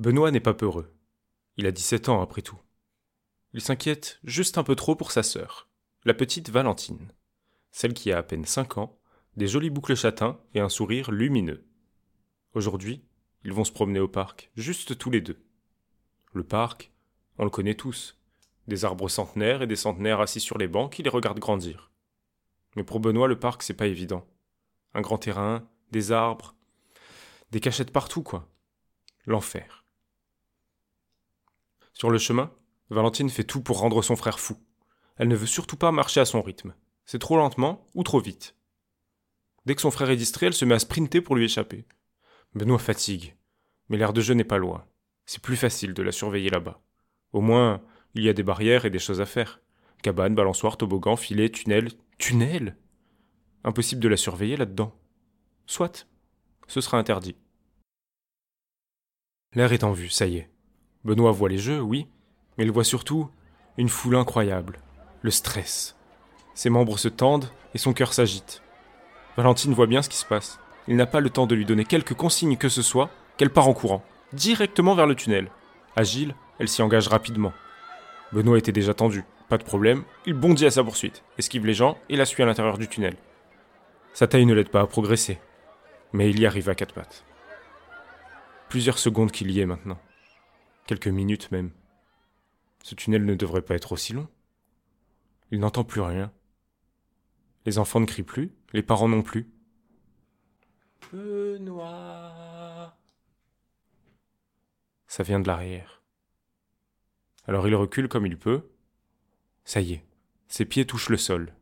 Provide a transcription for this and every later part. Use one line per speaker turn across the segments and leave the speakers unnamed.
Benoît n'est pas peureux. Il a 17 ans après tout. Il s'inquiète juste un peu trop pour sa sœur, la petite Valentine, celle qui a à peine 5 ans, des jolies boucles châtains et un sourire lumineux. Aujourd'hui, ils vont se promener au parc, juste tous les deux. Le parc, on le connaît tous. Des arbres centenaires et des centenaires assis sur les bancs qui les regardent grandir. Mais pour Benoît, le parc, c'est pas évident. Un grand terrain, des arbres, des cachettes partout, quoi. L'enfer. Sur le chemin, Valentine fait tout pour rendre son frère fou. Elle ne veut surtout pas marcher à son rythme. C'est trop lentement ou trop vite. Dès que son frère est distrait, elle se met à sprinter pour lui échapper. Benoît fatigue, mais l'air de jeu n'est pas loin. C'est plus facile de la surveiller là-bas. Au moins, il y a des barrières et des choses à faire. Cabane, balançoire, toboggan, filet, tunnel. Tunnel? Impossible de la surveiller là-dedans. Soit, ce sera interdit. L'air est en vue, ça y est. Benoît voit les jeux, oui, mais il voit surtout une foule incroyable, le stress. Ses membres se tendent et son cœur s'agite. Valentine voit bien ce qui se passe. Il n'a pas le temps de lui donner quelque consigne que ce soit, qu'elle part en courant, directement vers le tunnel. Agile, elle s'y engage rapidement. Benoît était déjà tendu, pas de problème, il bondit à sa poursuite, esquive les gens et la suit à l'intérieur du tunnel. Sa taille ne l'aide pas à progresser, mais il y arrive à quatre pattes. Plusieurs secondes qu'il y est maintenant. Quelques minutes même. Ce tunnel ne devrait pas être aussi long. Il n'entend plus rien. Les enfants ne crient plus, les parents non plus. Benoît. Ça vient de l'arrière. Alors il recule comme il peut. Ça y est, ses pieds touchent le sol.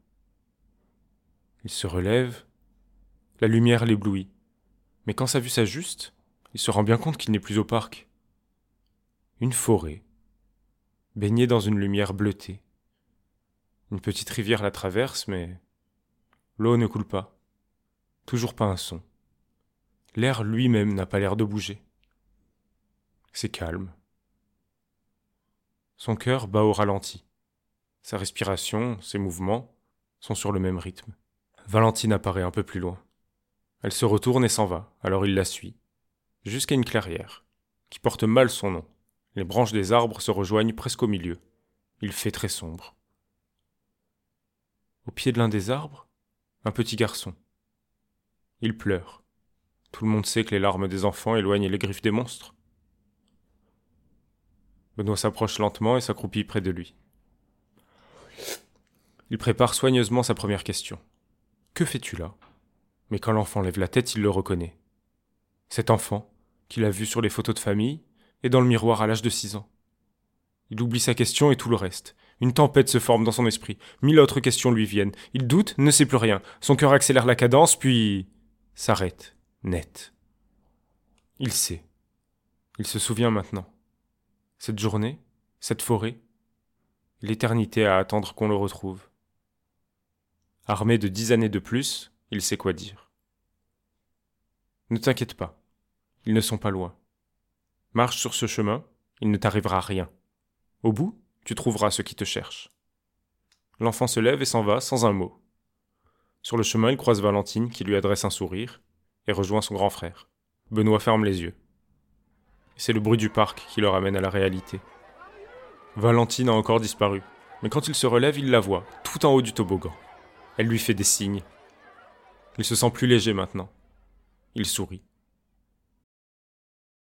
Il se relève. La lumière l'éblouit. Mais quand sa vue s'ajuste, il se rend bien compte qu'il n'est plus au parc une forêt, baignée dans une lumière bleutée. Une petite rivière la traverse, mais l'eau ne coule pas. Toujours pas un son. L'air lui-même n'a pas l'air de bouger. C'est calme. Son cœur bat au ralenti. Sa respiration, ses mouvements sont sur le même rythme. Valentine apparaît un peu plus loin. Elle se retourne et s'en va, alors il la suit, jusqu'à une clairière, qui porte mal son nom. Les branches des arbres se rejoignent presque au milieu. Il fait très sombre. Au pied de l'un des arbres, un petit garçon. Il pleure. Tout le monde sait que les larmes des enfants éloignent les griffes des monstres. Benoît s'approche lentement et s'accroupit près de lui. Il prépare soigneusement sa première question. Que fais-tu là? Mais quand l'enfant lève la tête, il le reconnaît. Cet enfant, qu'il a vu sur les photos de famille, et dans le miroir à l'âge de six ans. Il oublie sa question et tout le reste. Une tempête se forme dans son esprit. Mille autres questions lui viennent. Il doute, ne sait plus rien. Son cœur accélère la cadence, puis s'arrête, net. Il sait. Il se souvient maintenant. Cette journée, cette forêt, l'éternité à attendre qu'on le retrouve. Armé de dix années de plus, il sait quoi dire. Ne t'inquiète pas, ils ne sont pas loin. Marche sur ce chemin, il ne t'arrivera rien. Au bout, tu trouveras ce qui te cherche. L'enfant se lève et s'en va sans un mot. Sur le chemin, il croise Valentine qui lui adresse un sourire et rejoint son grand frère. Benoît ferme les yeux. C'est le bruit du parc qui le ramène à la réalité. Valentine a encore disparu, mais quand il se relève, il la voit, tout en haut du toboggan. Elle lui fait des signes. Il se sent plus léger maintenant. Il sourit.